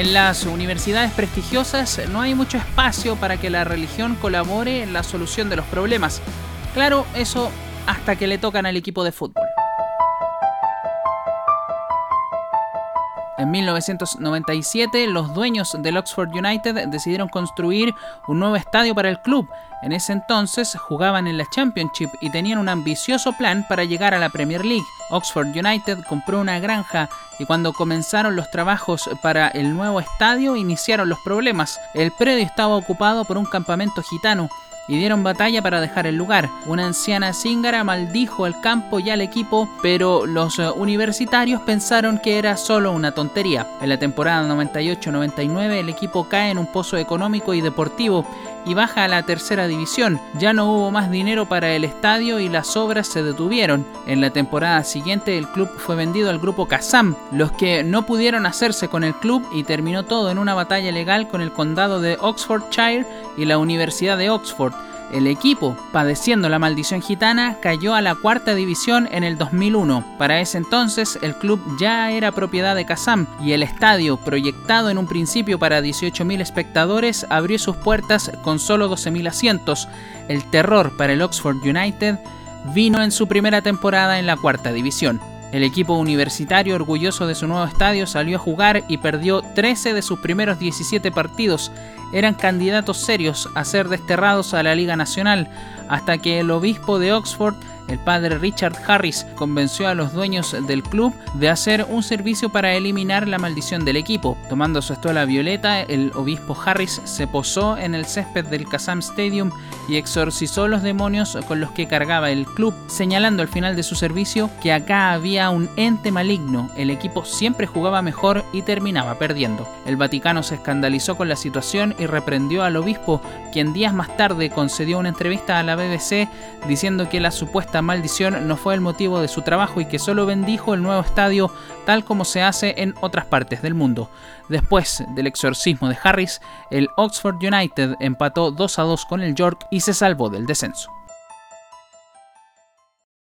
En las universidades prestigiosas no hay mucho espacio para que la religión colabore en la solución de los problemas. Claro, eso hasta que le tocan al equipo de fútbol. En 1997, los dueños del Oxford United decidieron construir un nuevo estadio para el club. En ese entonces jugaban en la Championship y tenían un ambicioso plan para llegar a la Premier League. Oxford United compró una granja y cuando comenzaron los trabajos para el nuevo estadio iniciaron los problemas. El predio estaba ocupado por un campamento gitano y dieron batalla para dejar el lugar. Una anciana zíngara maldijo al campo y al equipo, pero los eh, universitarios pensaron que era solo una tontería. En la temporada 98-99 el equipo cae en un pozo económico y deportivo y baja a la tercera división. Ya no hubo más dinero para el estadio y las obras se detuvieron. En la temporada siguiente el club fue vendido al grupo Kazam, los que no pudieron hacerse con el club y terminó todo en una batalla legal con el condado de Oxfordshire y la Universidad de Oxford. El equipo, padeciendo la maldición gitana, cayó a la cuarta división en el 2001. Para ese entonces, el club ya era propiedad de Kazam y el estadio, proyectado en un principio para 18.000 espectadores, abrió sus puertas con solo 12.000 asientos. El terror para el Oxford United vino en su primera temporada en la cuarta división. El equipo universitario, orgulloso de su nuevo estadio, salió a jugar y perdió 13 de sus primeros 17 partidos. Eran candidatos serios a ser desterrados a la Liga Nacional, hasta que el obispo de Oxford el padre Richard Harris convenció a los dueños del club de hacer un servicio para eliminar la maldición del equipo. Tomando su estola violeta, el obispo Harris se posó en el césped del Kazam Stadium y exorcizó los demonios con los que cargaba el club, señalando al final de su servicio que acá había un ente maligno, el equipo siempre jugaba mejor y terminaba perdiendo. El Vaticano se escandalizó con la situación y reprendió al obispo, quien días más tarde concedió una entrevista a la BBC diciendo que la supuesta maldición no fue el motivo de su trabajo y que solo bendijo el nuevo estadio tal como se hace en otras partes del mundo. Después del exorcismo de Harris, el Oxford United empató 2 a 2 con el York y se salvó del descenso.